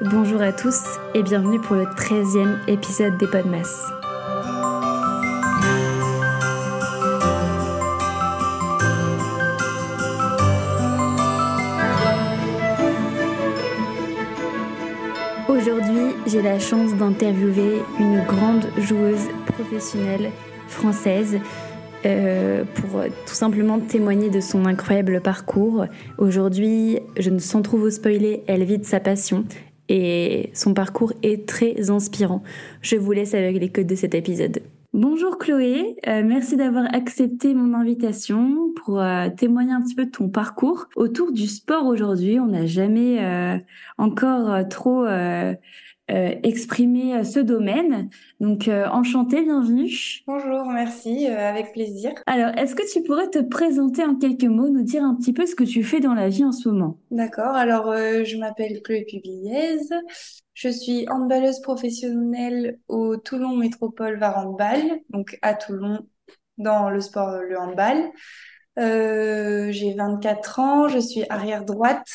Bonjour à tous et bienvenue pour le 13e épisode des Podmas. Aujourd'hui, j'ai la chance d'interviewer une grande joueuse professionnelle française euh, pour tout simplement témoigner de son incroyable parcours. Aujourd'hui, je ne sans trop vous spoiler, elle vit de sa passion et son parcours est très inspirant. Je vous laisse avec les codes de cet épisode. Bonjour Chloé, euh, merci d'avoir accepté mon invitation pour euh, témoigner un petit peu de ton parcours autour du sport aujourd'hui. On n'a jamais encore trop euh, exprimer euh, ce domaine. Donc, euh, enchantée, bienvenue. Bonjour, merci, avec plaisir. Alors, est-ce que tu pourrais te présenter en quelques mots, nous dire un petit peu ce que tu fais dans la vie en ce moment? D'accord, alors je m'appelle Chloé Pugliez, je suis handballeuse professionnelle au Toulon Métropole Var Handball, donc à Toulon dans le sport le handball. j'ai 24 ans, je suis arrière droite,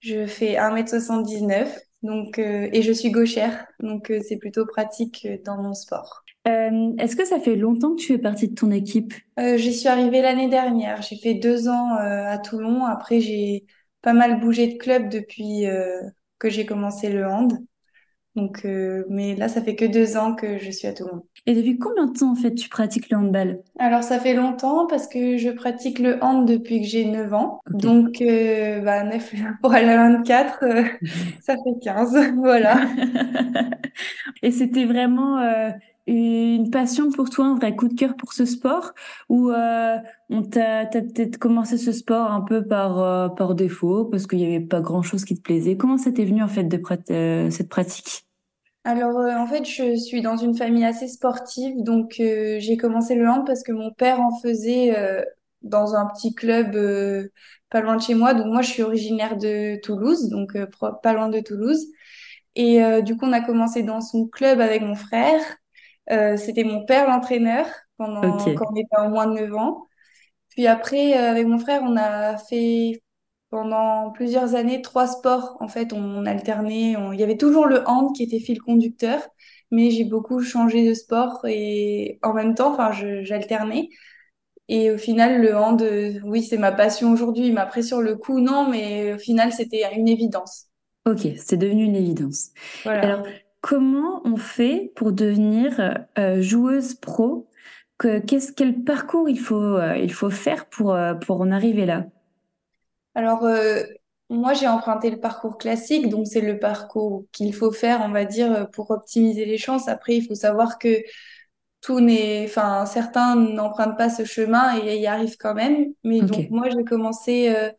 je fais 1m79 donc, euh, et je suis gauchère, donc euh, c'est plutôt pratique euh, dans mon sport. Est-ce que ça fait longtemps que tu es partie de ton équipe? J'y suis arrivée l'année dernière. J'ai fait deux ans à Toulon. Après, j'ai pas mal bougé de club depuis que j'ai commencé le hand. Donc, euh, mais là, ça fait que deux ans que je suis à Toulon. Et depuis combien de temps, en fait, tu pratiques le handball? Alors, ça fait longtemps parce que je pratique le hand depuis que j'ai 9 ans. Donc, euh, bah, 9 pour aller à 24, euh, ça fait 15. voilà. Et c'était vraiment une passion pour toi, un vrai coup de cœur pour ce sport? Ou on t'a peut-être commencé ce sport un peu par, par défaut parce qu'il n'y avait pas grand-chose qui te plaisait? Comment ça t'est venu, en fait, de cette pratique? Alors euh, en fait, je suis dans une famille assez sportive, donc euh, j'ai commencé le hand parce que mon père en faisait euh, dans un petit club pas loin de chez moi. Donc moi, je suis originaire de Toulouse, donc pas loin de Toulouse. Et du coup, on a commencé dans son club avec mon frère. C'était mon père l'entraîneur pendant quand on était en moins de 9 ans. Puis après, avec mon frère, on a fait pendant plusieurs années trois sports. En fait, on, alternait. Il y avait toujours le hand qui était fil conducteur, mais j'ai beaucoup changé de sport et en même temps, enfin, j'alternais. Et au final, le hand, oui, c'est ma passion aujourd'hui. Il m'a pris sur le coup, non, mais au final, c'était une évidence. Ok, c'est devenu une évidence. Alors, comment on fait pour devenir euh, joueuse pro? Qu'est-ce quel parcours il faut euh, il faut faire pour euh, pour en arriver là? Alors, euh, moi, j'ai emprunté le parcours classique, donc c'est le parcours qu'il faut faire, on va dire, pour optimiser les chances. Après, il faut savoir que tout n'est, enfin, certains n'empruntent pas ce chemin et y arrivent quand même. Mais donc, moi, j'ai commencé euh,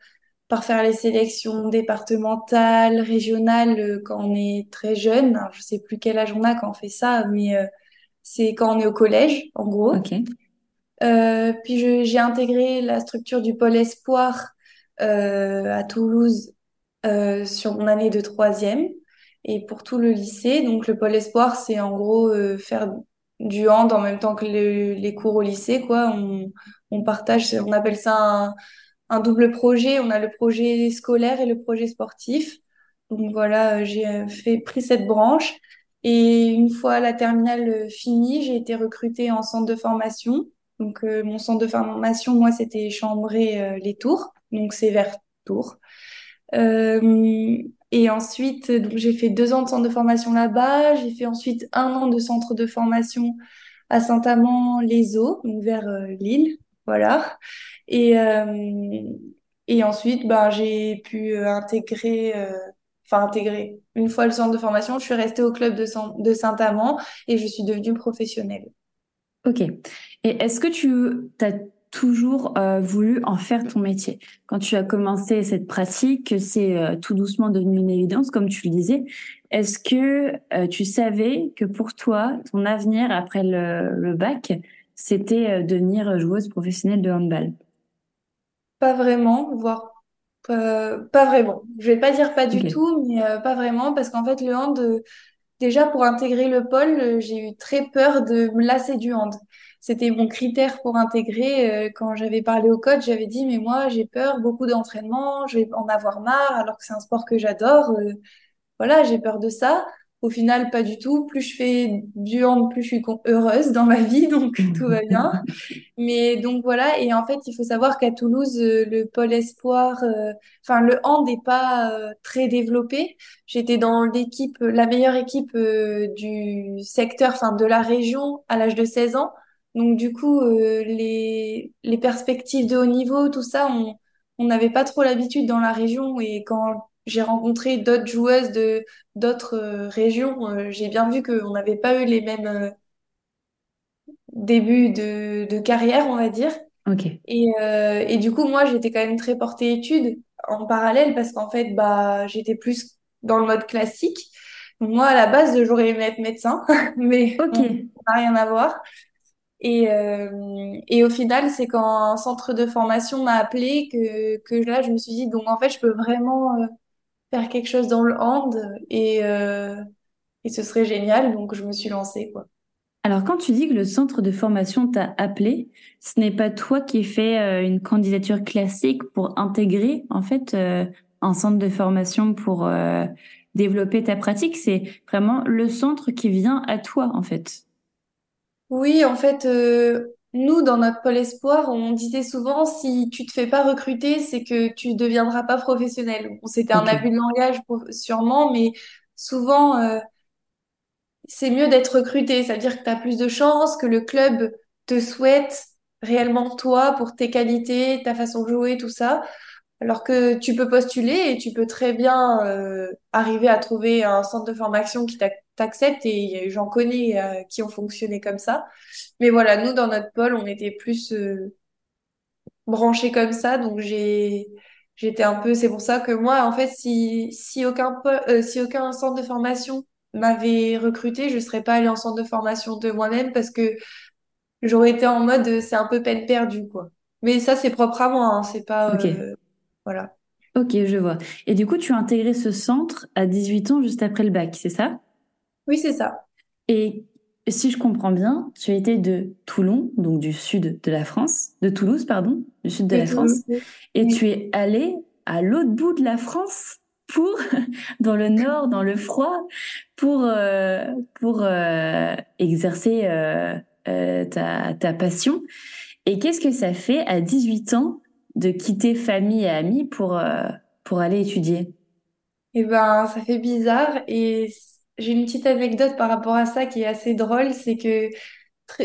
par faire les sélections départementales, régionales euh, quand on est très jeune. Alors, je sais plus quel âge on a quand on fait ça, mais c'est quand on est au collège, en gros. puis j'ai intégré la structure du pôle espoir euh, à Toulouse euh, sur mon année de troisième et pour tout le lycée. Donc le pôle espoir, c'est en gros euh, faire du hand en même temps que les cours au lycée, quoi. On, partage, on appelle ça un, double projet. On a le projet scolaire et le projet sportif. Donc voilà, j'ai fait pris cette branche. Et une fois la terminale finie, j'ai été recrutée en centre de formation. Donc mon centre de formation, moi, c'était Chambray les Tours donc c'est vers Tours. Euh, et ensuite, donc j'ai fait deux ans de centre de formation là-bas. J'ai fait ensuite un an de centre de formation à Saint-Amand-les-Eaux, donc vers euh, Lille, voilà. Et euh, et ensuite, ben j'ai pu intégrer, enfin intégrer. Une fois le centre de formation, je suis restée au club de, de Saint-Amand et je suis devenue professionnelle. Ok. Et est-ce que tu as toujours euh, voulu en faire ton métier. Quand tu as commencé cette pratique, c'est euh, tout doucement devenu une évidence, comme tu le disais. Est-ce que euh, tu savais que pour toi, ton avenir après le, bac, c'était devenir joueuse professionnelle de handball? Pas vraiment, voire pas vraiment. Je vais pas dire pas du tout, mais pas vraiment, parce qu'en fait, le hand, déjà pour intégrer le pôle, j'ai eu très peur de me lasser du hand c'était mon critère pour intégrer. Euh, quand j'avais parlé au coach, j'avais dit, mais moi, j'ai peur, beaucoup d'entraînement, je vais en avoir marre, alors que c'est un sport que j'adore. Euh, voilà, j'ai peur de ça. Au final, pas du tout. Plus je fais du hand, plus je suis heureuse dans ma vie, donc tout va bien. Mais donc voilà, et en fait, il faut savoir qu'à Toulouse, euh, le pôle espoir, enfin le hand n'est pas très développé. J'étais dans l'équipe, la meilleure équipe du secteur, enfin de la région à l'âge de 16 ans. Donc du coup, les, les perspectives de haut niveau, tout ça, on on n'avait pas trop l'habitude dans la région. Et quand j'ai rencontré d'autres joueuses de d'autres régions, j'ai bien vu qu'on n'avait pas eu les mêmes début de, de carrière, on va dire. Ok. Et, euh, et du coup, moi, j'étais quand même très portée études en parallèle parce qu'en fait, bah, j'étais plus dans le mode classique. moi, à la base, j'aurais aimé être médecin, mais ça n'a rien à voir. Et, euh, et au final, c'est quand un centre de formation m'a appelé que, que là, je me suis dit, donc en fait, je peux vraiment euh, faire quelque chose dans le hand et, euh, et ce serait génial. Donc, je me suis lancée, quoi. Alors, quand tu dis que le centre de formation t'a appelé, ce n'est pas toi qui fais euh, une candidature classique pour intégrer en fait euh, un centre de formation pour développer ta pratique. C'est vraiment le centre qui vient à toi en fait. Oui, en fait, nous, dans notre pôle espoir, on disait souvent, si tu te fais pas recruter, c'est que tu deviendras pas professionnel. C'était un abus de langage sûrement, mais souvent, c'est mieux d'être recruté. Ça veut dire que tu as plus de chances, que le club te souhaite réellement toi pour tes qualités, ta façon de jouer, tout ça. Alors que tu peux postuler et tu peux très bien euh, arriver à trouver un centre de formation qui t'ac- t'accepte et j'en connais euh, qui ont fonctionné comme ça. Mais voilà, nous, dans notre pôle, on était plus euh, branchés comme ça. Donc j'ai j'étais un peu... C'est pour ça que moi, en fait, si, si aucun, euh, si aucun centre de formation m'avait recruté, je serais pas allée en centre de formation de moi-même parce que j'aurais été en mode c'est un peu peine perdue, quoi. Mais ça, c'est propre à moi, hein, c'est pas... voilà. ok, je vois. Et du coup, tu as intégré ce centre à 18 ans juste après le bac, c'est ça? Oui, c'est ça. Et si je comprends bien, tu étais de Toulon, donc du sud de la France, de Toulouse, pardon, du sud de la France. Oui. et tu es allé à l'autre bout de la France pour, dans le nord, dans le froid, pour, euh, pour euh, exercer euh, ta, ta passion. Et qu'est-ce que ça fait à 18 ans de quitter famille et amis pour, euh, pour aller étudier? Et ben, ça fait bizarre. Et j'ai une petite anecdote par rapport à ça qui est assez drôle. C'est que,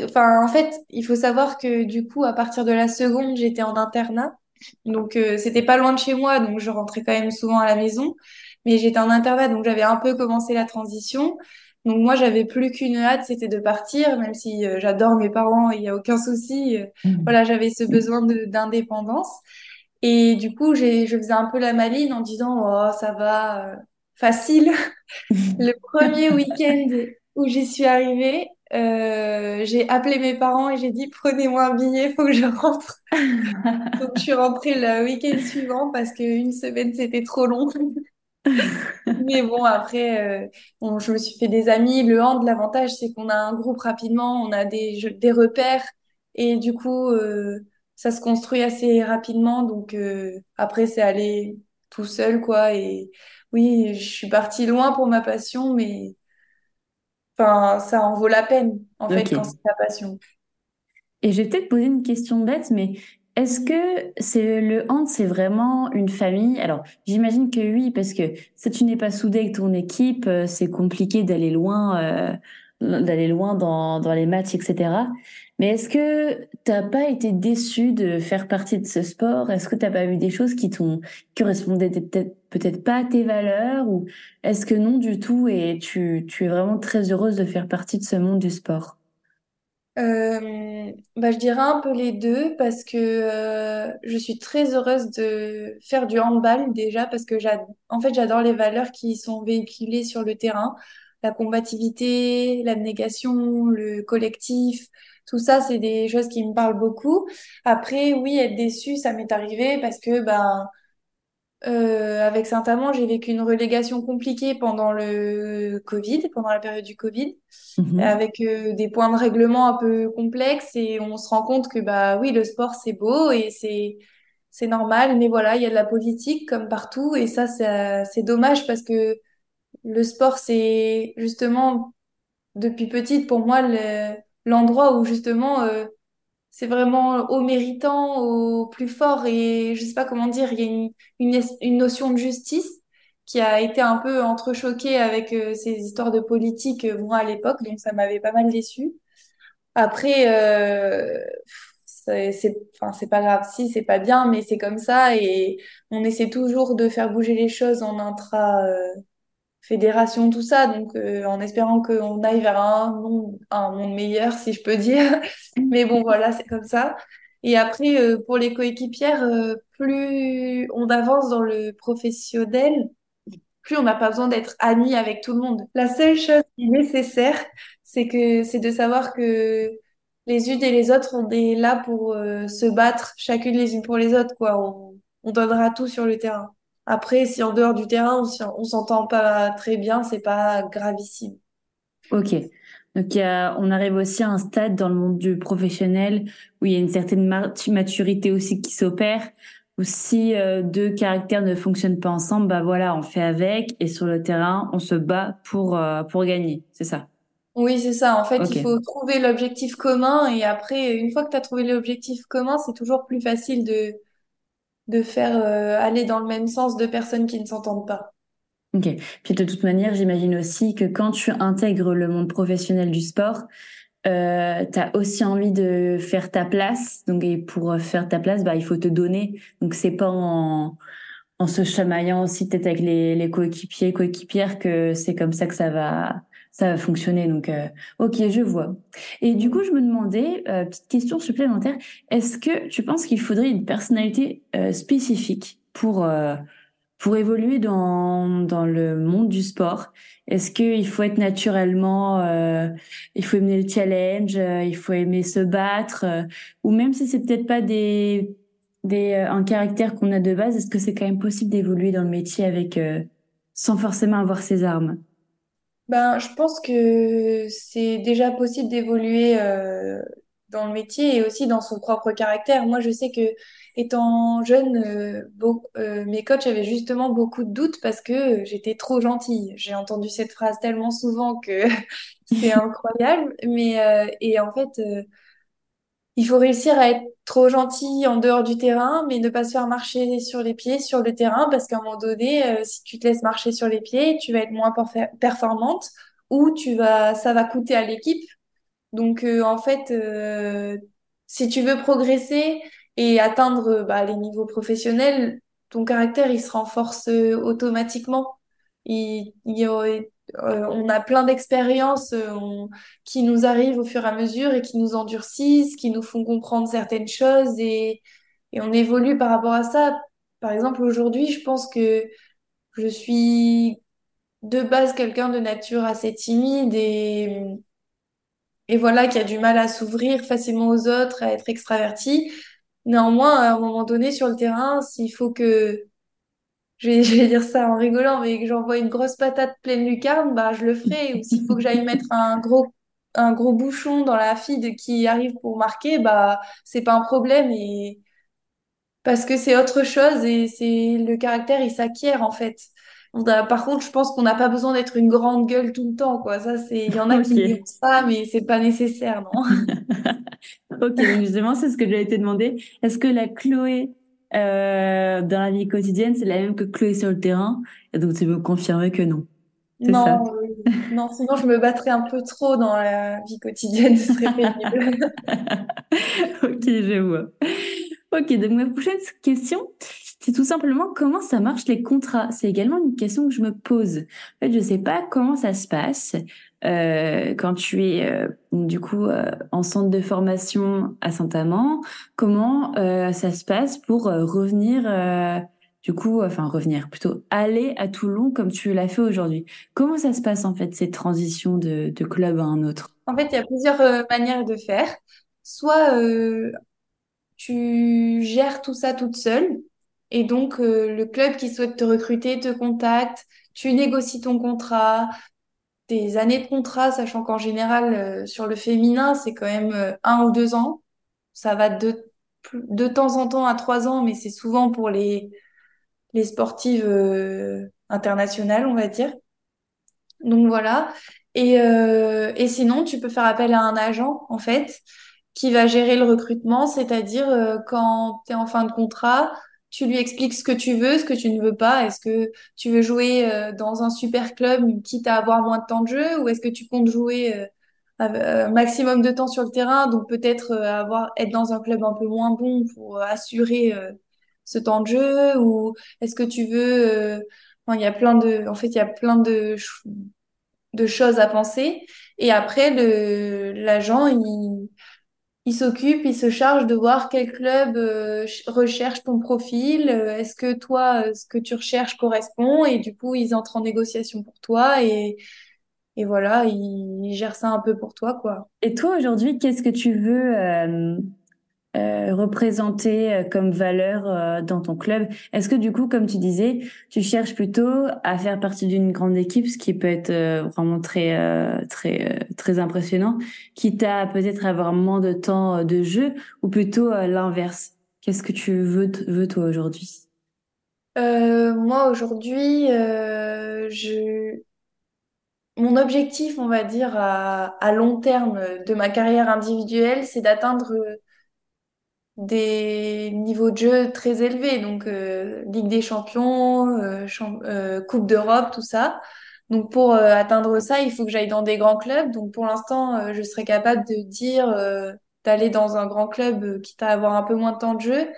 enfin, en fait, il faut savoir que du coup, à partir de la seconde, j'étais en internat. Donc, euh, c'était pas loin de chez moi. Donc, je rentrais quand même souvent à la maison. Mais j'étais en internat. Donc, j'avais un peu commencé la transition. Donc, moi, j'avais plus qu'une hâte, c'était de partir. Même si euh, j'adore mes parents, il y a aucun souci. euh, Mhm. voilà, j'avais ce besoin d'indépendance. Et du coup, je faisais un peu la maline en disant, oh, ça va, euh, facile. Le premier week-end où j'y suis arrivée, j'ai appelé mes parents et j'ai dit, prenez-moi un billet, faut que je rentre. Donc, je suis rentrée le week-end suivant parce qu'une semaine, c'était trop long. Mais bon, après, euh, bon, je me suis fait des amis. Le hand, l'avantage, c'est qu'on a un groupe rapidement, on a des, jeux- des repères. Et du coup, euh, ça se construit assez rapidement. Donc, euh, après, c'est aller tout seul, quoi. Et oui, je suis partie loin pour ma passion, mais enfin, ça en vaut la peine, en fait, quand c'est ta passion. Et je vais peut-être poser une question bête, mais est-ce que c'est le hand, c'est vraiment une famille? Alors, j'imagine que oui, parce que si tu n'es pas soudé avec ton équipe, euh, c'est compliqué d'aller loin, euh, d'aller loin dans, dans les matchs, etc. Mais est-ce que t'as pas été déçu de faire partie de ce sport? Est-ce que t'as pas vu des choses qui t'ont, qui correspondaient peut-être, peut-être pas à tes valeurs? Ou est-ce que non du tout et tu, tu es vraiment très heureuse de faire partie de ce monde du sport? Euh, bah, je dirais un peu les deux parce que euh, je suis très heureuse de faire du handball déjà parce que j'ad... en fait j'adore les valeurs qui sont véhiculées sur le terrain, la combativité, l'abnégation, le collectif, tout ça c'est des choses qui me parlent beaucoup. Après oui être déçue ça m'est arrivé parce que ben euh, avec Saint-Amand j'ai vécu une relégation compliquée pendant le Covid, pendant la période du Covid Mhm. avec euh, des points de règlement un peu complexes et on se rend compte que bah oui, le sport c'est beau et c'est c'est normal, mais voilà, il y a de la politique comme partout et ça c'est dommage parce que le sport, c'est justement depuis petite pour moi le- l'endroit où justement euh, c'est vraiment au méritant, au plus fort et je sais pas comment dire, il y a une, une, notion de justice qui a été un peu entrechoquée avec euh, ces histoires de politique euh, moi à l'époque, donc ça m'avait pas mal déçue. Après, euh, c'est, enfin, pas grave si c'est pas bien, mais c'est comme ça et on essaie toujours de faire bouger les choses en intra. Fédération, tout ça, donc euh, en espérant qu'on aille vers un monde, un monde meilleur, si je peux dire. Mais bon, voilà, c'est comme ça. Et après, euh, pour les coéquipières, euh, plus on avance dans le professionnel, plus on n'a pas besoin d'être amis avec tout le monde. La seule chose qui est nécessaire, c'est que c'est de savoir que les unes et les autres, on est là pour euh, se battre chacune les unes pour les autres, quoi. On, on donnera tout sur le terrain. Après, si en dehors du terrain, on, s'entend pas très bien, c'est pas gravissime. Ok. Donc, a- on arrive aussi à un stade dans le monde du professionnel où il y a une certaine ma- maturité aussi qui s'opère. Où si euh, deux caractères ne fonctionnent pas ensemble, bah voilà, on fait avec et sur le terrain, on se bat pour euh, pour gagner. C'est ça? Oui, c'est ça. En fait, il faut trouver l'objectif commun et après, une fois que tu as trouvé l'objectif commun, c'est toujours plus facile de, de faire euh, aller dans le même sens deux personnes qui ne s'entendent pas. Ok. Puis de toute manière, j'imagine aussi que quand tu intègres le monde professionnel du sport, euh, tu as aussi envie de faire ta place. Donc, et pour faire ta place, bah, il faut te donner. Donc, c'est pas en, en se chamaillant aussi peut-être avec les, les coéquipiers, coéquipières que c'est comme ça que ça va, ça va fonctionner. Donc, euh, ok, je vois. Et du coup, je me demandais, euh, petite question supplémentaire, est-ce que tu penses qu'il faudrait une personnalité euh, spécifique pour euh, pour évoluer dans, dans le monde du sport, est-ce qu'il faut être naturellement, euh, il faut aimer le challenge, euh, il faut aimer se battre, ou même si c'est peut-être pas des, des, un caractère qu'on a de base, est-ce que c'est quand même possible d'évoluer dans le métier avec, sans forcément avoir ses armes? Ben, je pense que c'est déjà possible d'évoluer euh, dans le métier et aussi dans son propre caractère. Moi, je sais que étant jeune, euh, euh, mes coachs avaient justement beaucoup de doutes parce que j'étais trop gentille. J'ai entendu cette phrase tellement souvent que c'est incroyable. Mais euh, et en fait, euh, il faut réussir à être trop gentil en dehors du terrain, mais ne pas se faire marcher sur les pieds sur le terrain, parce qu'à un moment donné, euh, si tu te laisses marcher sur les pieds, tu vas être moins performante ou tu vas, ça va coûter à l'équipe. Donc, euh, en fait, euh, si tu veux progresser et atteindre bah, les niveaux professionnels, ton caractère, il se renforce automatiquement. Il, euh, on a plein d'expériences euh, qui nous arrivent au fur et à mesure et qui nous endurcissent, qui nous font comprendre certaines choses et, et on évolue par rapport à ça. Par exemple, aujourd'hui, je pense que je suis de base quelqu'un de nature assez timide et et voilà, qui a du mal à s'ouvrir facilement aux autres, à être extraverti. Néanmoins, à un moment donné, sur le terrain, s'il faut que, je vais, je vais dire ça en rigolant, mais que j'envoie une grosse patate pleine lucarne, bah, je le ferai. Ou s'il faut que j'aille mettre un gros, un gros bouchon dans la fille qui arrive pour marquer, bah, c'est pas un problème. Et, parce que c'est autre chose et c'est le caractère, il s'acquiert en fait. On a- par contre, je pense qu'on n'a pas besoin d'être une grande gueule tout le temps, quoi. Ça, c'est, il y en a qui diront Ok. ça, mais c'est pas nécessaire, non? Ok, justement, c'est ce que j'allais te demander. Est-ce que la Chloé euh, dans la vie quotidienne, c'est la même que Chloé sur le terrain? Et donc, tu veux me confirmer que non. Ça. Non, euh, non, sinon je me battrais un peu trop dans la vie quotidienne, ce serait pénible. Ok, je vois. Ok, donc ma prochaine question, c'est tout simplement comment ça marche les contrats. C'est également une question que je me pose. En fait, je sais pas comment ça se passe euh, quand tu es euh, du coup euh, en centre de formation à Saint-Amand. Comment ça se passe pour revenir du coup, enfin revenir plutôt aller à Toulon comme tu l'as fait aujourd'hui? Comment ça se passe en fait cette transition de, club à un autre? En fait, il y a plusieurs manières de faire. Soit tu gères tout ça toute seule, et donc le club qui souhaite te recruter te contacte, tu négocies ton contrat, tes années de contrat, sachant qu'en général, euh, sur le féminin, c'est quand même euh, un ou deux ans. Ça va de, temps en temps à trois ans, mais c'est souvent pour les, sportives euh, internationales, on va dire. Donc voilà. Et, et sinon, tu peux faire appel à un agent, en fait, qui va gérer le recrutement, c'est-à-dire quand tu es en fin de contrat, tu lui expliques ce que tu veux, ce que tu ne veux pas. Est-ce que tu veux jouer euh, dans un super club, quitte à avoir moins de temps de jeu, ou est-ce que tu comptes jouer euh, un maximum de temps sur le terrain, donc peut-être avoir être dans un club un peu moins bon pour assurer ce temps de jeu, ou est-ce que tu veux Enfin, il y a plein de, en fait, il y a plein de, choses à penser. Et après, l'agent, il, il s'occupe, il se charge de voir quel club euh, recherche ton profil. euh, Est-ce que toi, euh, ce que tu recherches correspond? Et du coup, ils entrent en négociation pour toi et, voilà, ils, ils gèrent ça un peu pour toi, quoi. Et toi, aujourd'hui, qu'est-ce que tu veux euh, euh, comme valeur euh, dans ton club. Est-ce que du coup, comme tu disais, tu cherches plutôt à faire partie d'une grande équipe, ce qui peut être euh, vraiment très très très impressionnant, quitte à peut-être avoir moins de temps de jeu, ou plutôt l'inverse? Qu'est-ce que tu veux, veux toi aujourd'hui? Moi, aujourd'hui, je... mon objectif, on va dire, à, à long terme de ma carrière individuelle, c'est d'atteindre des niveaux de jeu très élevés, donc euh, Ligue des Champions, euh, euh, Coupe d'Europe, tout ça. Donc pour euh, atteindre ça, il faut que j'aille dans des grands clubs. Donc pour l'instant, euh, je serais capable de dire euh, d'aller dans un grand club, quitte à avoir un peu moins de temps de jeu.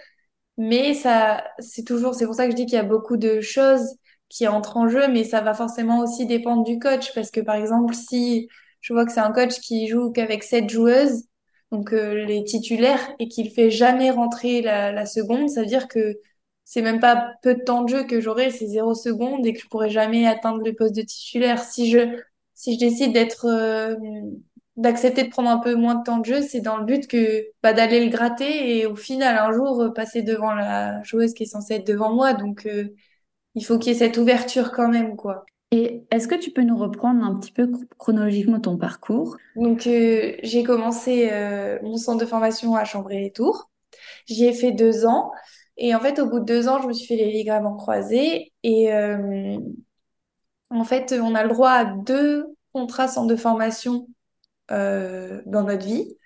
Mais ça, c'est toujours, c'est pour ça que je dis qu'il y a beaucoup de choses qui entrent en jeu, mais ça va forcément aussi dépendre du coach. Parce que par exemple, si je vois que c'est un coach qui joue qu'avec sept joueuses, donc euh, les titulaires, et qu'il fait jamais rentrer la, seconde, ça veut dire que c'est même pas peu de temps de jeu que j'aurai, c'est zéro seconde et que je pourrai jamais atteindre le poste de titulaire. Si je, si je décide d'être, euh, d'accepter de prendre un peu moins de temps de jeu, c'est dans le but que bah, d'aller le gratter et au final un jour euh, passer devant la joueuse qui est censée être devant moi. Donc il faut qu'il y ait cette ouverture quand même, quoi. Et est-ce que tu peux nous reprendre un petit peu chronologiquement ton parcours? Donc euh, j'ai commencé euh, mon centre de formation à Chambray-les-Tours. J'y ai fait deux ans. Et en fait, au bout de deux ans, je me suis fait les ligaments croisés. Et euh, en fait, on a le droit à deux contrats centre de formation dans notre vie.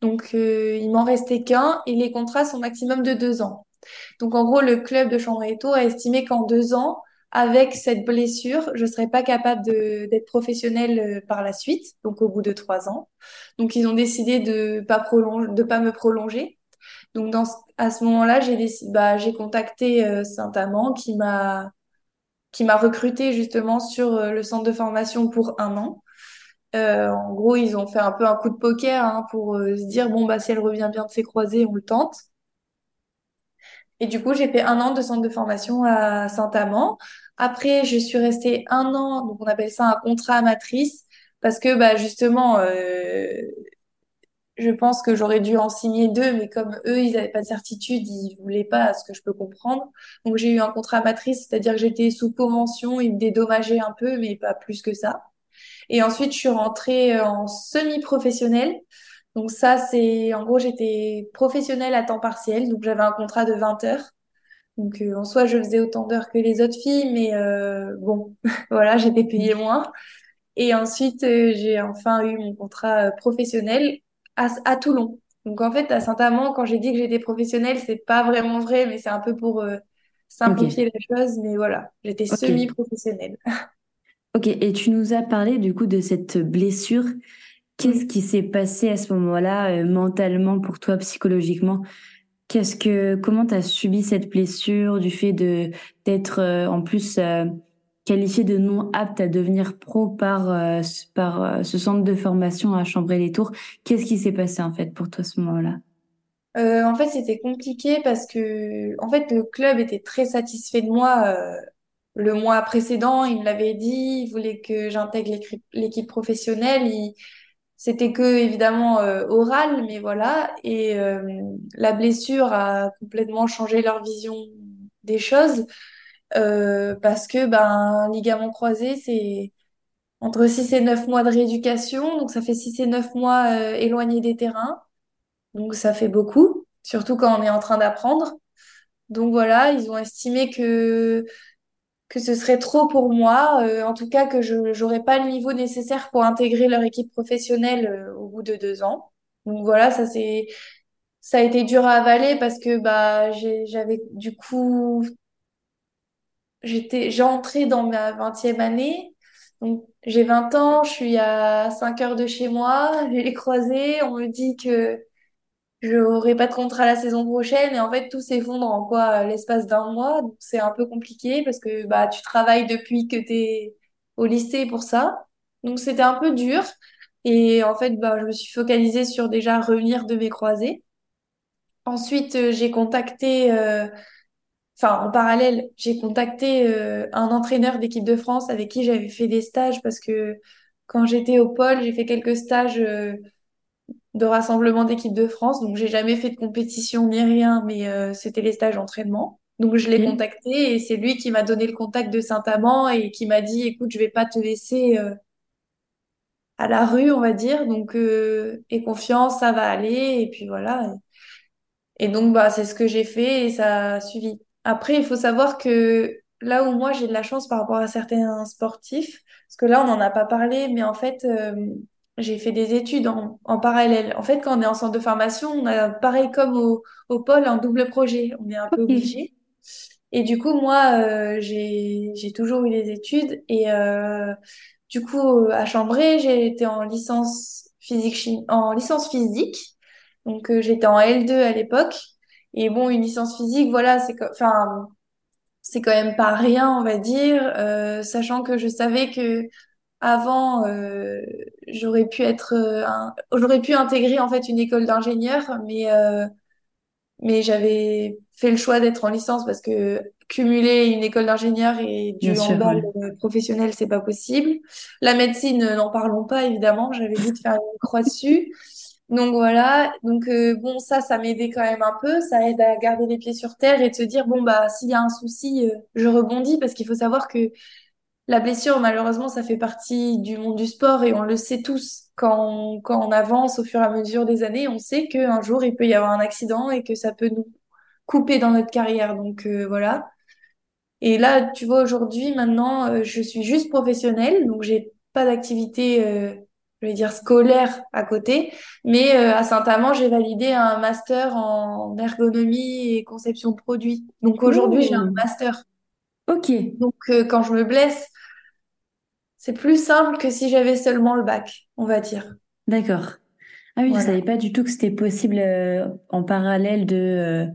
Donc, il m'en restait qu'un et les contrats sont maximum de deux ans. Donc, en gros, le club de Chambray-les-Tours a estimé qu'en deux ans, avec cette blessure, je serais pas capable d'être professionnelle euh, par la suite, donc au bout de trois ans. Donc, ils ont décidé de pas prolonger, de pas me prolonger. Donc, à ce moment-là, j'ai bah, contacté euh, Saint-Amand qui m'a qui m'a recruté justement sur euh, le centre de formation pour un an. En gros, ils ont fait un peu un coup de poker hein, pour se dire, bon, bah, si elle revient bien de ses croisés, on le tente. Et du coup, j'ai fait un an de centre de formation à Saint-Amand. Après, je suis restée un an, donc on appelle ça un contrat amatrice, parce que bah, justement, euh, je pense que j'aurais dû en signer deux, mais comme eux, ils n'avaient pas de certitude, ils voulaient pas, à ce que je peux comprendre. Donc j'ai eu un contrat amatrice, c'est-à-dire que j'étais sous convention, ils me dédommageaient un peu, mais pas plus que ça. Et ensuite, je suis rentrée euh, en semi-professionnel. Donc ça, c'est en gros, j'étais professionnelle à temps partiel, donc j'avais un contrat de 20 heures. Donc euh, en soi, je faisais autant d'heures que les autres filles, mais euh, bon, voilà, j'étais payée moins. Et ensuite, euh, j'ai enfin eu mon contrat professionnel à, à Toulon. Donc en fait, à Saint-Amand, quand j'ai dit que j'étais professionnelle, c'est pas vraiment vrai, mais c'est un peu pour simplifier la chose. Mais voilà, j'étais semi-professionnelle. ok. Et tu nous as parlé du coup de cette blessure. Qu'est-ce qui s'est passé à ce moment-là, mentalement pour toi, psychologiquement? Comment t'as subi cette blessure du fait de d'être euh, en plus euh, qualifié de non apte à devenir pro par euh, par ce centre de formation à Chambray-les-Tours? Qu'est-ce qui s'est passé en fait pour toi à ce moment-là? En fait, c'était compliqué parce que, en fait, le club était très satisfait de moi le mois précédent. Il me l'avait dit, il voulait que j'intègre l'équipe professionnelle. C'était que, évidemment, euh, oral, mais voilà. Et euh, la blessure a complètement changé leur vision des choses euh, parce que, ben, ligament croisé, c'est entre 6 et 9 mois de rééducation. Donc, ça fait 6 et 9 mois euh, éloigné des terrains. Donc ça fait beaucoup, surtout quand on est en train d'apprendre. Donc voilà, ils ont estimé que que ce serait trop pour moi, euh, en tout cas que je n'aurais pas le niveau nécessaire pour intégrer leur équipe professionnelle euh, au bout de deux ans. Donc voilà, ça c'est ça a été dur à avaler parce que bah j'avais du coup j'étais j'entrais dans ma vingtième année. Donc j'ai 20 ans, je suis à 5 heures de chez moi, j'ai les croisés, on me dit que je n'aurai pas de contrat la saison prochaine et en fait tout s'effondre en quoi l'espace d'un mois. C'est un peu compliqué parce que bah tu travailles depuis que tu es au lycée pour ça. Donc c'était un peu dur et en fait bah je me suis focalisée sur déjà revenir de mes croisés. Ensuite euh, j'ai contacté euh, enfin en parallèle j'ai contacté euh, un entraîneur d'équipe de France avec qui j'avais fait des stages parce que quand j'étais au pôle j'ai fait quelques stages de rassemblement d'équipe de France. Donc, j'ai jamais fait de compétition ni rien, mais euh, c'était les stages d'entraînement. Donc, je l'ai contacté et c'est lui qui m'a donné le contact de Saint-Amand et qui m'a dit, écoute, je vais pas te laisser euh, à la rue, on va dire. Donc, euh, aie confiance, ça va aller. Et puis voilà. Et donc, bah, c'est ce que j'ai fait et ça a suivi. Après, il faut savoir que là où moi j'ai de la chance par rapport à certains sportifs, parce que là on n'en a pas parlé, mais en fait, euh, j'ai fait des études en, en, parallèle. En fait, quand on est en centre de formation, on a pareil comme au, au pôle un double projet. On est un peu obligé. Et du coup, moi, euh, j'ai toujours eu les études et euh, du coup à Chambray, j'ai été en licence physique en licence physique. Donc euh, j'étais en L2 à l'époque. Et bon, une licence physique, voilà, c'est enfin c'est quand même pas rien, on va dire, euh, sachant que je savais que avant, euh, j'aurais pu être, euh, un... j'aurais pu intégrer en fait une école d'ingénieur, mais euh, mais j'avais fait le choix d'être en licence parce que cumuler une école d'ingénieur et du Bien sûr, handball ouais. euh, professionnel, c'est pas possible. La médecine, euh, n'en parlons pas évidemment. J'avais dit de faire une croix dessus. Donc voilà. Donc euh, bon, ça, ça m'aidait quand même un peu. Ça aide à garder les pieds sur terre et de se dire bon bah s'il y a un souci, euh, je rebondis parce qu'il faut savoir que la blessure, malheureusement, ça fait partie du monde du sport et on le sait tous. Quand on, quand on avance au fur et à mesure des années, on sait qu'un jour, il peut y avoir un accident et que ça peut nous couper dans notre carrière. Donc euh, voilà. Et là, tu vois, aujourd'hui, maintenant, euh, je suis juste professionnelle, donc j'ai pas d'activité, euh, je vais dire scolaire à côté. Mais euh, à Saint-Amand, j'ai validé un master en ergonomie et conception de produits. Donc aujourd'hui, j'ai un master. ok, Donc quand je me blesse, c'est plus simple que si j'avais seulement le bac, on va dire. d'accord. Ah oui, je Voilà. savais pas du tout que c'était possible euh, en parallèle de, euh,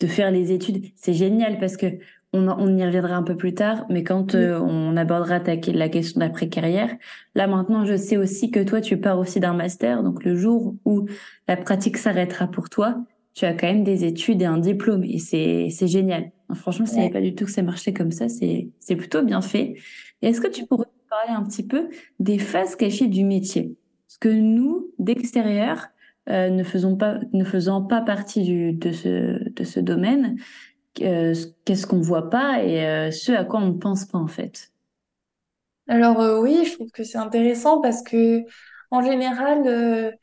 de faire les études. C'est génial parce que on, on y reviendra un peu plus tard, mais quand Oui. euh, on abordera ta, la question d'après-carrière, là maintenant je sais aussi que toi tu pars aussi d'un master, donc le jour où la pratique s'arrêtera pour toi, tu as quand même des études et un diplôme et c'est c'est génial. Franchement, je savais Ouais. pas du tout que ça marchait comme ça, c'est c'est plutôt bien fait. Est-ce que tu pourrais parler un petit peu des faces cachées du métier? Parce que nous, d'extérieur, euh, ne faisons pas, ne faisant pas partie de ce, ce domaine, euh, qu'est-ce qu'on voit pas et euh, ce à quoi on ne pense pas en fait. Alors oui, je trouve que c'est intéressant parce que en général,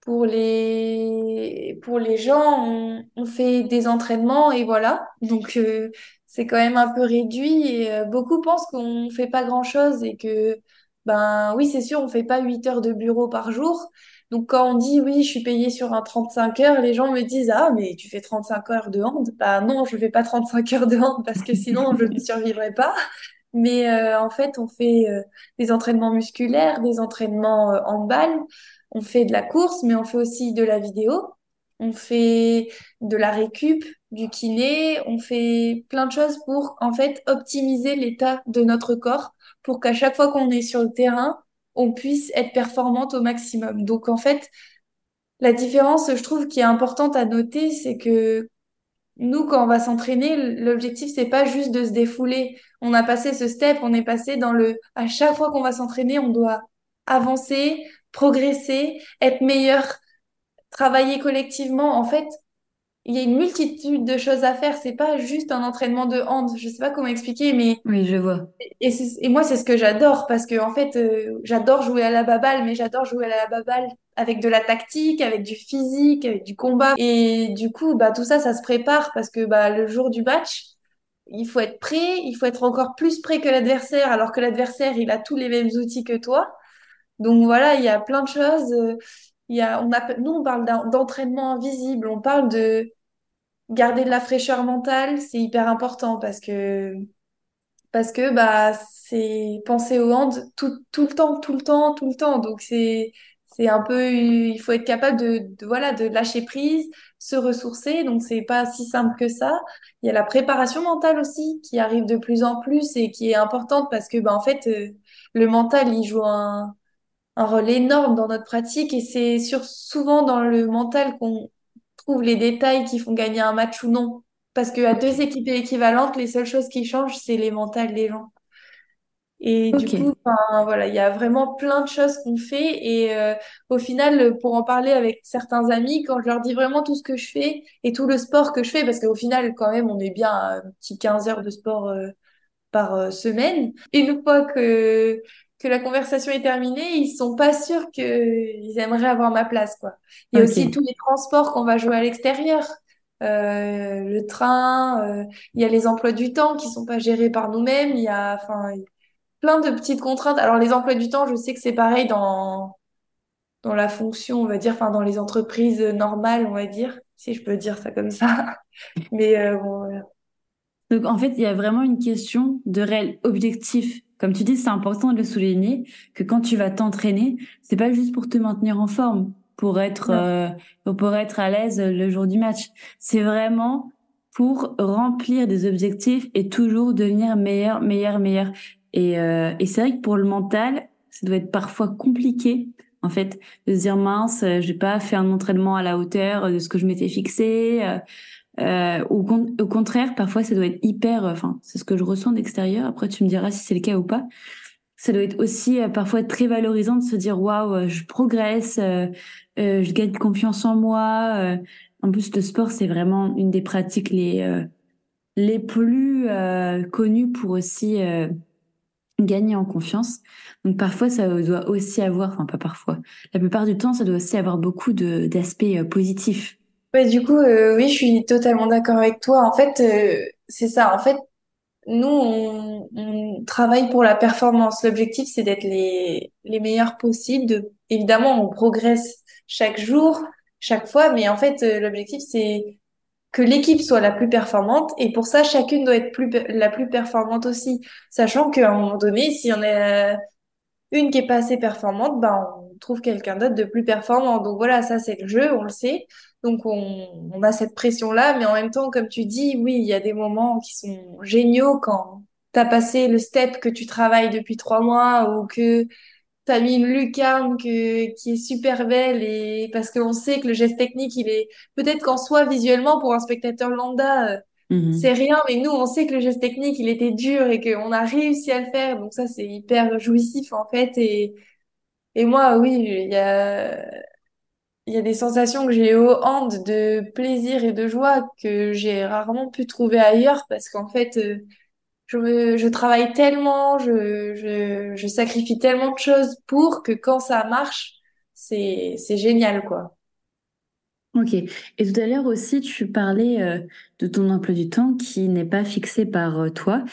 pour les pour les gens, on, on fait des entraînements et voilà. Donc euh, c'est quand même un peu réduit et euh, beaucoup pensent qu'on fait pas grand-chose et que ben oui, c'est sûr, on fait pas 8 heures de bureau par jour. Donc quand on dit oui, je suis payée sur un 35 heures, les gens me disent ah mais tu fais 35 heures de hand? Bah non, je fais pas 35 heures de hand parce que sinon je ne survivrai pas. Mais euh, en fait, on fait euh, des entraînements musculaires, des entraînements euh, en balle, on fait de la course, mais on fait aussi de la vidéo, on fait de la récup, du kiné, on fait plein de choses pour en fait optimiser l'état de notre corps pour qu'à chaque fois qu'on est sur le terrain, on puisse être performante au maximum. Donc en fait, la différence, je trouve, qui est importante à noter, c'est que nous, quand on va s'entraîner, l'objectif, c'est pas juste de se défouler. On a passé ce step, on est passé dans le, à chaque fois qu'on va s'entraîner, on doit avancer, progresser, être meilleur, travailler collectivement. En fait, il y a une multitude de choses à faire. C'est pas juste un entraînement de hand. Je sais pas comment expliquer, mais Oui, je vois. et, moi, c'est ce que j'adore parce que en fait, euh, j'adore jouer à la baballe, mais j'adore jouer à la baballe avec de la tactique, avec du physique, avec du combat. Et du coup, bah tout ça, ça se prépare parce que bah le jour du match, il faut être prêt, il faut être encore plus prêt que l'adversaire, alors que l'adversaire, il a tous les mêmes outils que toi. Donc voilà, il y a plein de choses. On nous, on parle d'entraînement invisible, on parle de garder de la fraîcheur mentale, c'est hyper important parce que parce que bah c'est penser au hand tout, tout le temps, tout le temps, tout le temps. Donc c'est un peu il faut être capable de, de voilà de lâcher prise, se ressourcer. Donc c'est pas si simple que ça. Il y a la préparation mentale aussi qui arrive de plus en plus et qui est importante parce que bah en fait euh, le mental il joue un un rôle énorme dans notre pratique et c'est sur, souvent dans le mental qu'on trouve les détails qui font gagner un match ou non. Parce qu'à deux équipes équivalentes, les seules choses qui changent, c'est les mentales des gens. Et du coup, voilà, il y a vraiment plein de choses qu'on fait. Et euh, au final, pour en parler avec certains amis, quand je leur dis vraiment tout ce que je fais et tout le sport que je fais, parce qu'au final, quand même, on est bien à un petit 15 heures de sport euh, par euh, semaine. Une fois que, que la conversation est terminée, ils sont pas sûrs qu'ils aimeraient avoir ma place, quoi. Il y a aussi tous les transports qu'on va jouer à l'extérieur. Euh, le train, euh, il y a les emplois du temps qui sont pas gérés par nous-mêmes, il y a enfin plein de petites contraintes. Alors les emplois du temps, je sais que c'est pareil dans dans la fonction, on va dire, enfin dans les entreprises normales, on va dire, si je peux dire ça comme ça. Mais euh, bon, voilà. Donc, en fait, il y a vraiment une question de réel objectif. Comme tu dis, c'est important de le souligner que quand tu vas t'entraîner, c'est pas juste pour te maintenir en forme, pour être, euh, pour être à l'aise le jour du match. C'est vraiment pour remplir des objectifs et toujours devenir meilleur, meilleur, meilleur. Et, euh, et c'est vrai que pour le mental, ça doit être parfois compliqué, en fait, de se dire mince, euh, j'ai pas fait un entraînement à la hauteur de ce que je m'étais fixé. Euh, au, au contraire, parfois, ça doit être hyper. euh, Enfin, c'est ce que je ressens d'extérieur. Après, tu me diras si c'est le cas ou pas. Ça doit être aussi euh, parfois très valorisant de se dire waouh, euh, je progresse, euh, euh, je gagne confiance en moi. En plus, le sport, c'est vraiment une des pratiques les les plus connues pour aussi gagner en confiance. Donc parfois, ça doit aussi avoir, enfin pas parfois, la plupart du temps, ça doit aussi avoir beaucoup d'aspects positifs. Ouais, du coup, euh, oui, je suis totalement d'accord avec toi. En fait, euh, c'est ça. En fait, nous, on, on travaille pour la performance. L'objectif, c'est d'être les, les meilleurs possibles. De, évidemment, on progresse chaque jour, chaque fois, mais en fait, euh, l'objectif, c'est que l'équipe soit la plus performante. Et pour ça, chacune doit être plus, la plus performante aussi. Sachant qu'à un moment donné, s'il y en a une qui est pas assez performante, ben, on trouve quelqu'un d'autre de plus performant. Donc voilà, ça c'est le jeu, on le sait. Donc on, on a cette pression-là, mais en même temps, comme tu dis, oui, il y a des moments qui sont géniaux quand tu as passé le step que tu travailles depuis trois mois ou que tu as mis une lucarne que, qui est super belle et parce qu'on sait que le geste technique, il est peut-être qu'en soi, visuellement, pour un spectateur lambda, euh, c'est Mhm. rien, mais nous, on sait que le geste technique, il était dur et qu'on a réussi à le faire. Donc ça, c'est hyper jouissif, en fait. Et, et moi, oui, il y a, il y a des sensations que j'ai au hand de plaisir et de joie que j'ai rarement pu trouver ailleurs parce qu'en fait, euh, je, je travaille tellement, je, je, je sacrifie tellement de choses pour que quand ça marche, c'est, génial, quoi. Ok. Et tout à l'heure aussi, tu parlais euh, de ton emploi du temps qui n'est pas fixé par euh, toi.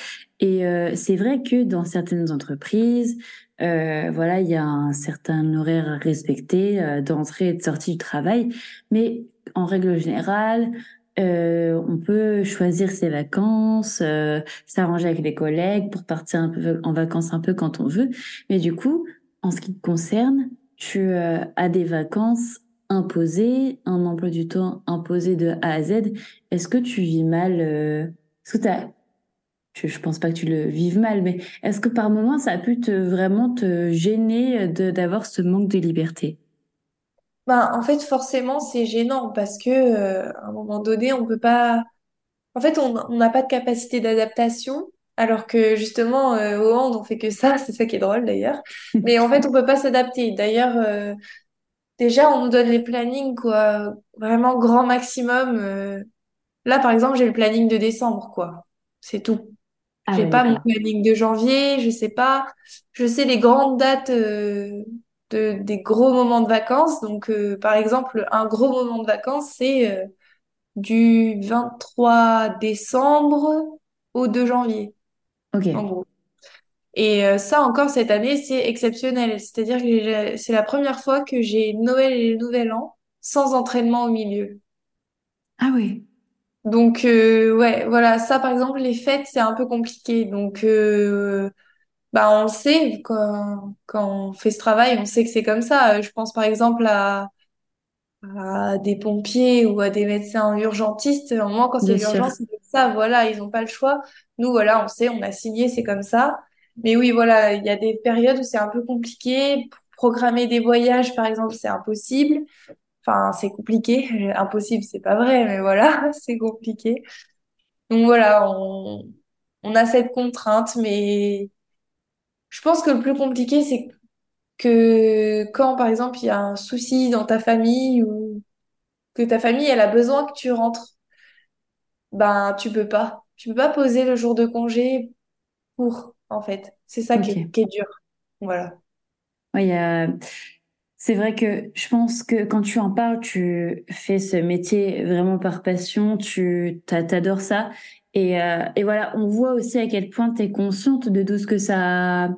Et c'est vrai que dans certaines entreprises, euh, voilà, il y a un certain horaire à respecter euh, d'entrée et de sortie du travail. Mais en règle générale, euh, on peut choisir ses vacances, euh, s'arranger avec les collègues pour partir un peu en vacances un peu quand on veut. Mais du coup, en ce qui te concerne, tu euh, as des vacances imposé, un emploi du temps imposé de A à Z, est-ce que tu vis mal euh, Est-ce je, je pense pas que tu le vives mal, mais est-ce que par moment ça a pu te vraiment te gêner d'avoir ce manque de liberté? Ben, en fait, forcément, c'est gênant parce que, euh, à un moment donné, on peut pas, En fait, on n'a pas de capacité d'adaptation, alors que justement, euh, au hand, on fait que ça, c'est ça qui est drôle d'ailleurs. Mais en fait, on peut pas s'adapter. D'ailleurs, euh, déjà, on nous donne les plannings, quoi, vraiment grand maximum. Là, par exemple, j'ai le planning de décembre, quoi. C'est tout. Ah J'ai ouais, pas mon planning de janvier, je sais pas. Je sais les grandes dates euh, de, des gros moments de vacances. Donc, euh, par exemple, un gros moment de vacances, c'est euh, du 23 décembre au 2 janvier, Ok. en gros. Et ça encore cette année, c'est exceptionnel. C'est-à-dire que c'est la première fois que j'ai Noël et le Nouvel An sans entraînement au milieu. Ah oui. Donc euh, ouais, voilà, ça par exemple, les fêtes, c'est un peu compliqué. Donc euh, bah on le sait quand, quand on fait ce travail, on sait que c'est comme ça. Euh, Je pense par exemple à, à des pompiers ou à des médecins urgentistes. Au moins quand c'est l'urgence, c'est comme ça, voilà, ils n'ont pas le choix. Nous voilà, on sait, on a signé, c'est comme ça. Mais oui, voilà, il y a des périodes où c'est un peu compliqué. Programmer des voyages, par exemple, c'est impossible. Enfin, c'est compliqué. Impossible, c'est pas vrai, mais voilà, c'est compliqué. Donc voilà, on, on a cette contrainte, mais je pense que le plus compliqué, c'est que quand, par exemple, il y a un souci dans ta famille ou que ta famille, elle a besoin que tu rentres, ben, tu peux pas. Tu peux pas poser le jour de congé pour, en fait. C'est ça qui est, Ok. qui est dur. Voilà. Ouais, il y a- C'est vrai que je pense que quand tu en parles, tu fais ce métier vraiment par passion, tu t'a- t'adores ça. Et, euh, et voilà, on voit aussi à quel point tu es consciente de tout ce que ça,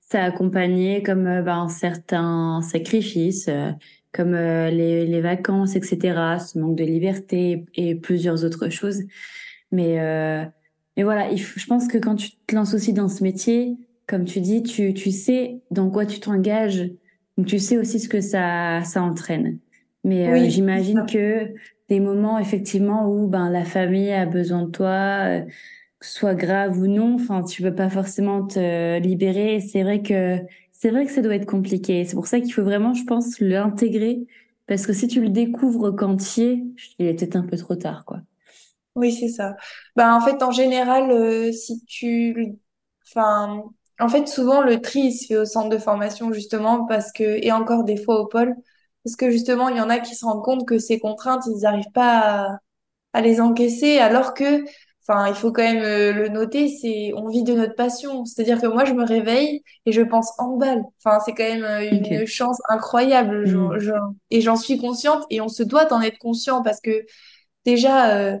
ça a accompagné, comme euh, ben, certains sacrifices, euh, comme euh, les, les vacances, etc., ce manque de liberté et plusieurs autres choses. Mais, mais voilà, je pense que quand tu te lances aussi dans ce métier, comme tu dis, tu, tu sais dans quoi tu t'engages, donc tu sais aussi ce que ça, ça entraîne. Mais euh, Oui, j'imagine que des moments effectivement où ben, la famille a besoin de toi, euh, que ce soit grave ou non, enfin tu peux pas forcément te libérer. C'est vrai que c'est vrai que ça doit être compliqué. C'est pour ça qu'il faut vraiment, je pense, l'intégrer. Parce que si tu le découvres quand il est, il est peut-être un peu trop tard, quoi. Oui, c'est ça. Bah, en fait, en général, euh, si tu... Enfin, en fait, souvent, le tri, il se fait au centre de formation, justement, parce que... Et encore des fois au pôle, parce que, justement, il y en a qui se rendent compte que ces contraintes, ils n'arrivent pas à, à les encaisser, alors que... Enfin, il faut quand même euh, le noter, c'est on vit de notre passion. C'est-à-dire que moi, je me réveille et je pense handball. Enfin, c'est quand même euh, une chance incroyable. j'en- et j'en suis consciente et on se doit en être conscient parce que déjà... euh,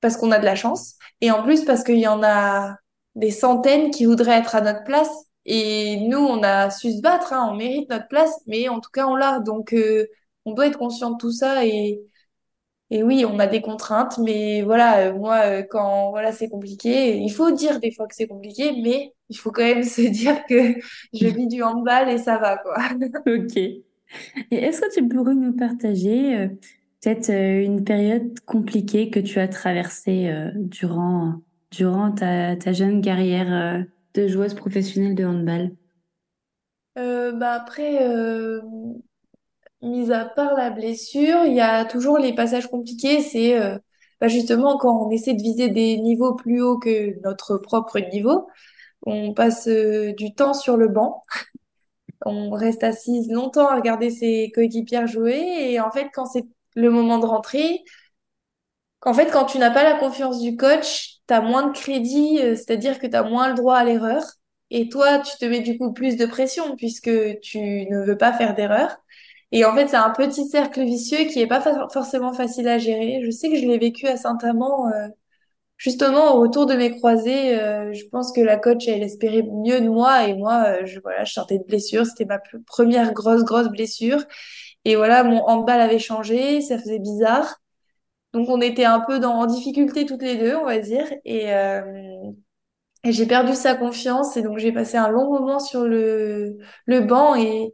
parce qu'on a de la chance, et en plus parce qu'il y en a des centaines qui voudraient être à notre place. Et nous, on a su se battre, hein, on mérite notre place, mais en tout cas, on l'a. Donc, euh, on doit être conscient de tout ça. Et, et oui, on a des contraintes, mais voilà, euh, moi, euh, quand voilà, c'est compliqué, il faut dire des fois que c'est compliqué, mais il faut quand même se dire que je vis du handball et ça va, quoi. Ok. Et est-ce que tu pourrais nous partager euh, peut-être une période compliquée que tu as traversée durant, durant ta, jeune carrière euh, de joueuse professionnelle de handball? Euh, bah après, euh, Mis à part la blessure, il y a toujours les passages compliqués. C'est bah justement quand on essaie de viser des niveaux plus hauts que notre propre niveau, on passe du temps sur le banc, on reste assise longtemps à regarder ses coéquipières jouer et en fait quand c'est le moment de rentrer, qu'en fait quand tu n'as pas la confiance du coach, tu as moins de crédit, euh, c'est-à-dire que tu as moins le droit à l'erreur et toi tu te mets du coup plus de pression puisque tu ne veux pas faire d'erreur. Et en fait, c'est un petit cercle vicieux qui est pas forcément facile à gérer. Je sais que je l'ai vécu à Saint-Amand, euh, justement au retour de mes croisés. euh, je pense que la coach, elle espérait mieux de moi et moi, euh, je voilà, je sortais de blessure. C'était ma première grosse grosse blessure. Et voilà, mon handball avait changé, ça faisait bizarre. Donc on était un peu dans en difficulté toutes les deux, on va dire. Et, euh, et j'ai perdu sa confiance et donc j'ai passé un long moment sur le le banc et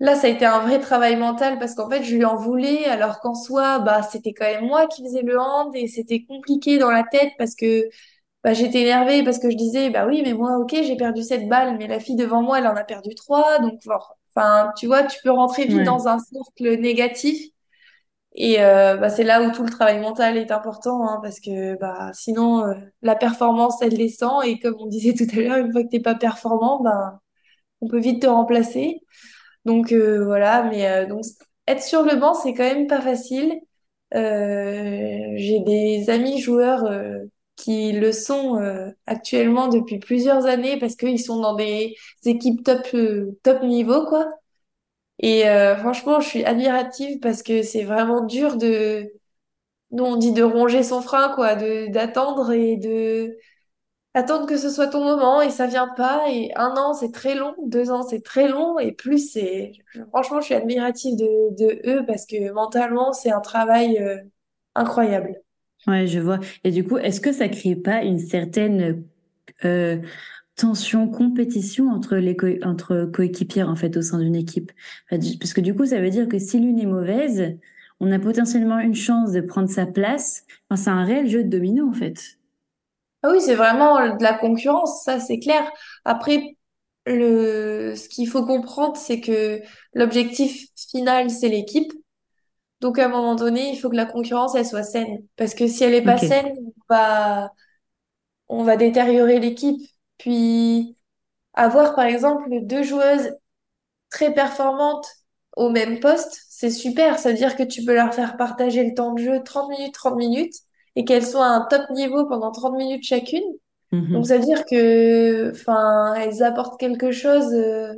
Là, ça a été un vrai travail mental parce qu'en fait, je lui en voulais, alors qu'en soi, bah, c'était quand même moi qui faisais le hand et c'était compliqué dans la tête parce que bah, j'étais énervée parce que je disais, bah oui, mais moi, ok, j'ai perdu cette balle, mais la fille devant moi, elle en a perdu trois. Donc, enfin, tu vois, tu peux rentrer vite Ouais. dans un cercle négatif. Et euh, bah, c'est là où tout le travail mental est important, hein, parce que bah, sinon, euh, la performance, elle descend. Et comme on disait tout à l'heure, une fois que t'es pas performant, bah, on peut vite te remplacer. Donc euh, voilà, mais euh, donc être sur le banc, c'est quand même pas facile. Euh, j'ai des amis joueurs euh, qui le sont actuellement depuis plusieurs années parce qu'ils sont dans des équipes top top niveau quoi. Et euh, franchement, je suis admirative parce que c'est vraiment dur de, nous on dit de ronger son frein quoi, d'attendre et de attendre que ce soit ton moment et ça vient pas. Et un an, c'est très long. Deux ans, c'est très long. Et plus, c'est, franchement, je suis admirative de, de eux parce que mentalement, c'est un travail euh, incroyable. Ouais, je vois. Et du coup, est-ce que ça crée pas une certaine euh, tension, compétition entre les entre coéquipières en fait au sein d'une équipe Parce que du coup, ça veut dire que si l'une est mauvaise, on a potentiellement une chance de prendre sa place. Enfin, c'est un réel jeu de domino en fait. Ah oui, c'est vraiment de la concurrence, ça c'est clair. Après, le, ce qu'il faut comprendre, c'est que l'objectif final, c'est l'équipe. Donc à un moment donné, il faut que la concurrence, elle soit saine. Parce que si elle est pas saine, on va, on va détériorer l'équipe. Puis avoir par exemple deux joueuses très performantes au même poste, c'est super. Ça veut dire que tu peux leur faire partager le temps de jeu 30 minutes, 30 minutes et qu'elles soient à un top niveau pendant 30 minutes chacune. Mhm. Donc, ça veut dire que, enfin, elles apportent quelque chose euh,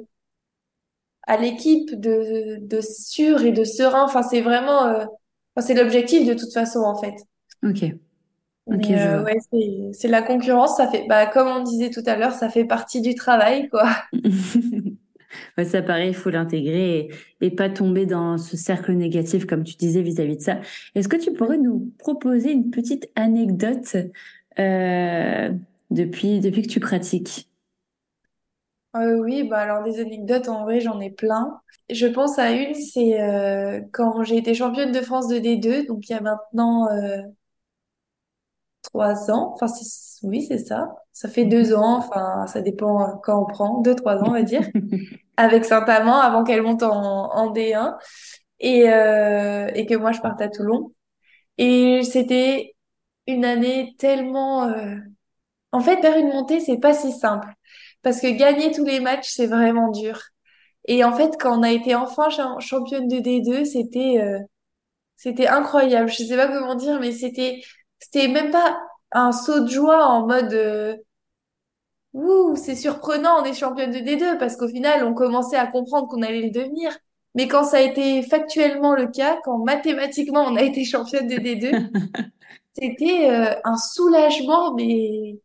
à l'équipe de, de sûr et de serein. Enfin, c'est vraiment, euh, c'est l'objectif de toute façon, en fait. Ok. Ok, euh, ouais, c'est la concurrence, ça fait, bah, comme on disait tout à l'heure, ça fait partie du travail, quoi. Ouais, ça paraît, il faut l'intégrer et, pas tomber dans ce cercle négatif, comme tu disais vis-à-vis de ça. Est-ce que tu pourrais nous proposer une petite anecdote euh, depuis, depuis que tu pratiques? Euh, Oui, bah alors des anecdotes, en vrai, j'en ai plein. Je pense à une, c'est quand j'ai été championne de France de D2, donc il y a maintenant trois ans. Enfin, oui, c'est ça. Ça fait deux ans. Enfin, ça dépend quand on prend. Deux, trois ans, on va dire. avec Saint-Amand avant qu'elle monte en, en D1 et, euh, et que moi je parte à Toulon. Et c'était une année tellement... Euh, en fait, faire une montée, c'est pas si simple parce que gagner tous les matchs, c'est vraiment dur. Et en fait, quand on a été enfin championne de D2, c'était euh, c'était incroyable. Je sais pas comment dire, mais c'était c'était même pas un saut de joie en mode euh, Ouh, c'est surprenant, on est championne de D2 parce qu'au final, on commençait à comprendre qu'on allait le devenir. Mais quand ça a été factuellement le cas, quand mathématiquement on a été championne de D2, c'était euh, un soulagement, mais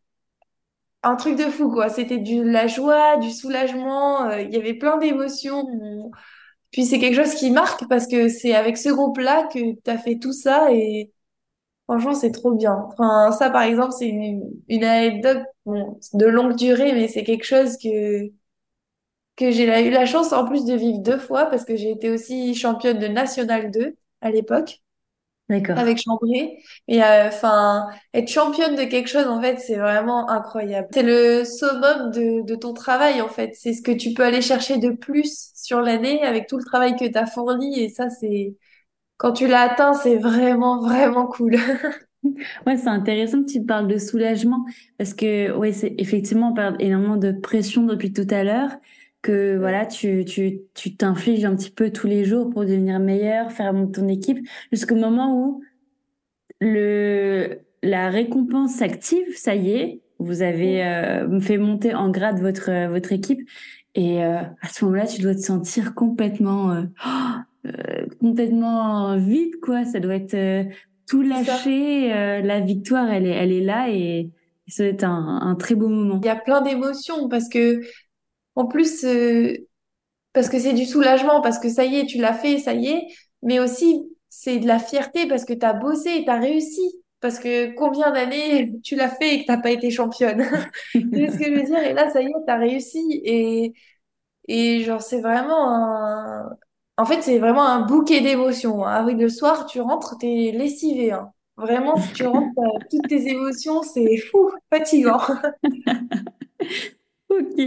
un truc de fou, quoi. C'était de la joie, du soulagement, euh, il y avait plein d'émotions. Puis c'est quelque chose qui marque parce que c'est avec ce groupe-là que tu as fait tout ça et Franchement, c'est trop bien. Enfin, ça, par exemple, c'est une, une anecdote bon, de longue durée, mais c'est quelque chose que, que j'ai eu la chance en plus de vivre deux fois parce que j'ai été aussi championne de National 2 à l'époque. D'accord. Avec Chambray. Et euh, enfin, être championne de quelque chose, en fait, c'est vraiment incroyable. C'est le summum de, de ton travail, en fait. C'est ce que tu peux aller chercher de plus sur l'année avec tout le travail que tu as fourni. Et ça, c'est, quand tu l'as atteint, c'est vraiment, vraiment cool. ouais, c'est intéressant que tu parles de soulagement parce que, ouais, c'est effectivement, on parle énormément de pression depuis tout à l'heure. Que voilà, tu tu tu t'infliges un petit peu tous les jours pour devenir meilleur, faire monter ton équipe, jusqu'au moment où le la récompense s'active, ça y est, vous avez euh, fait monter en grade votre votre équipe et euh, à ce moment-là, tu dois te sentir complètement euh, euh, complètement vide, quoi. Ça doit être euh, tout lâché. Euh, la victoire, elle est, elle est là et ça doit être un, un très beau moment. Il y a plein d'émotions parce que, en plus, parce que c'est du soulagement, parce que ça y est, tu l'as fait, ça y est, mais aussi c'est de la fierté parce que tu as bossé et tu as réussi. Parce que combien d'années tu l'as fait et que t'as pas été championne? Tu ce que je veux dire? Et là, ça y est, tu as réussi. Et, et genre, c'est vraiment un, en fait, c'est vraiment un bouquet d'émotions. Hein. le soir, tu rentres, t'es lessivé. Hein. Vraiment, tu rentres, toutes tes émotions, c'est fou, fatigant. ok.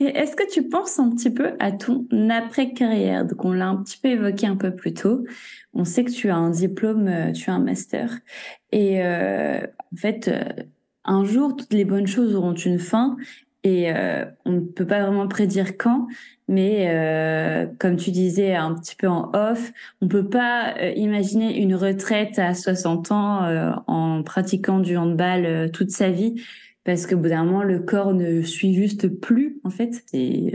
Est-ce que tu penses un petit peu à ton après-carrière? Donc, on l'a un petit peu évoqué un peu plus tôt. On sait que tu as un diplôme, euh, tu as un master. Et euh, en fait, euh, un jour, toutes les bonnes choses auront une fin. Et on ne peut pas vraiment prédire quand, mais euh, comme tu disais un petit peu en off, on peut pas euh, imaginer une retraite à 60 ans euh, en pratiquant du handball euh, toute sa vie parce que bout d'un moment le corps ne suit juste plus en fait, c'est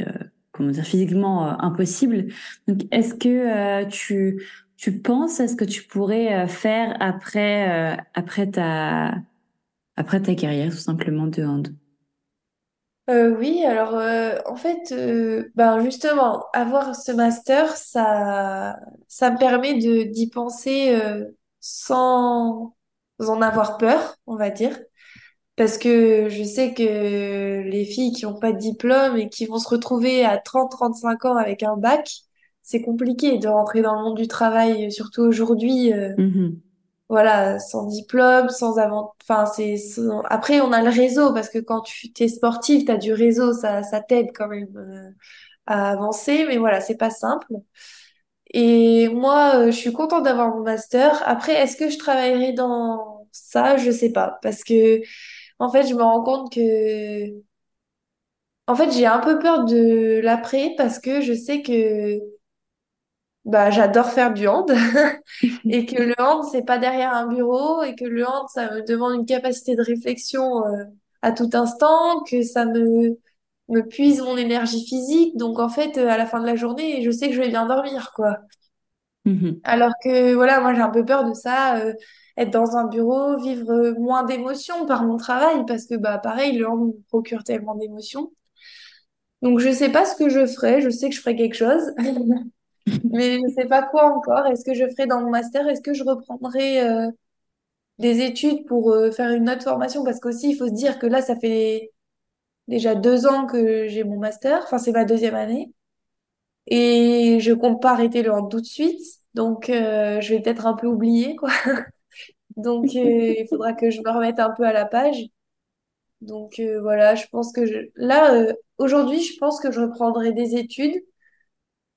comment dire physiquement impossible. Donc est-ce que tu tu penses à ce que tu pourrais faire après après ta après ta carrière tout simplement de hand? Euh, oui, alors euh, en fait, euh, ben justement, avoir ce master, ça, ça me permet de d'y penser sans en avoir peur, on va dire. Parce que je sais que les filles qui n'ont pas de diplôme et qui vont se retrouver à 30-35 ans avec un bac, c'est compliqué de rentrer dans le monde du travail, surtout aujourd'hui. Mhm. Voilà, sans diplôme, sans avant, enfin, c'est, après, on a le réseau, parce que quand tu t'es sportif, t'as du réseau, ça, ça t'aide quand même, euh, à avancer, mais voilà, c'est pas simple. Et moi, euh, je suis contente d'avoir mon master. Après, est-ce que je travaillerai dans ça? Je sais pas, parce que, en fait, je me rends compte que, en fait, j'ai un peu peur de l'après, parce que je sais que, bah, j'adore faire du hand. Et que le hand, c'est pas derrière un bureau, et que le hand, ça me demande une capacité de réflexion euh, à tout instant, que ça me, me puise mon énergie physique. Donc en fait, euh, à la fin de la journée, je sais que je vais bien dormir, quoi. Mhm. Alors que voilà, moi j'ai un peu peur de ça, euh, être dans un bureau, vivre moins d'émotions par mon travail, parce que bah pareil, le hand me procure tellement d'émotions. Donc je sais pas ce que je ferai, je sais que je ferai quelque chose. Mais je sais pas quoi encore. Est-ce que je ferai dans mon master? Est-ce que je reprendrai euh, des études pour euh, faire une autre formation? Parce qu'aussi il faut se dire que là ça fait déjà deux ans que j'ai mon master, enfin c'est ma deuxième année. Et je compte pas arrêter le tout de suite. Donc euh, je vais peut-être un peu oublier quoi. Donc euh, il faudra que je me remette un peu à la page. Donc voilà je pense que je... là aujourd'hui je pense que je reprendrai des études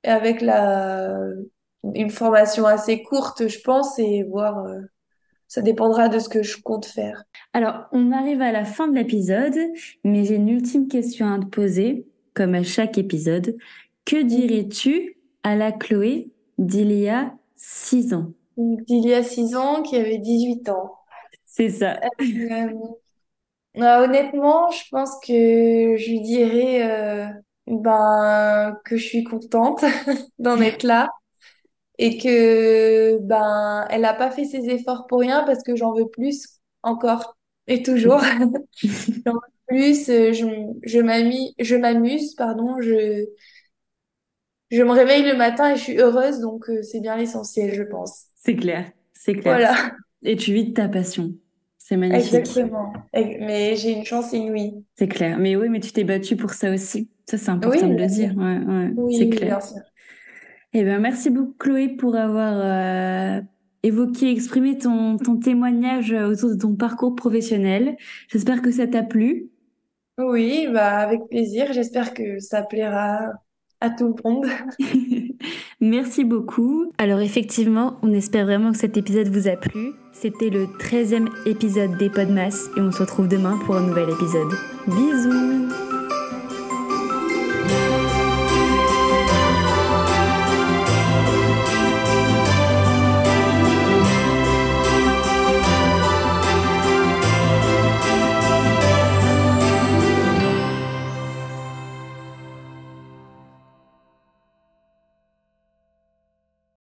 avec la une formation assez courte je pense et voir euh, ça dépendra de ce que je compte faire Alors, on arrive à la fin de l'épisode, mais j'ai une ultime question à te poser, comme à chaque épisode. Que dirais-tu à la Chloé d'il y a six ans? d'il y a six ans qui avait 18 ans. C'est ça. Euh, euh, honnêtement, je pense que je lui dirais ben, que je suis contente d'en être là et que ben elle n'a pas fait ses efforts pour rien parce que j'en veux plus encore et toujours. J'en veux plus, euh, je, je m'amuse, pardon, je, je me réveille le matin et je suis heureuse, donc euh, c'est bien l'essentiel, je pense. C'est clair, c'est clair. Voilà, Et tu vis de ta passion. C'est magnifique. exactement. Mais j'ai une chance inouïe. C'est clair. Mais oui, mais tu t'es battue pour ça aussi. Ça, c'est important Oui, de le dire. Ouais, ouais, Oui, c'est oui, clair. bien sûr. Eh bien, merci beaucoup, Chloé, pour avoir euh, évoqué, exprimé ton, ton témoignage autour de ton parcours professionnel. J'espère que ça t'a plu. Oui, bah avec plaisir. J'espère que ça plaira à tout le monde. Merci beaucoup. Alors effectivement, on espère vraiment que cet épisode vous a plu. C'était le 13e épisode des Podmas et on se retrouve demain pour un nouvel épisode. Bisous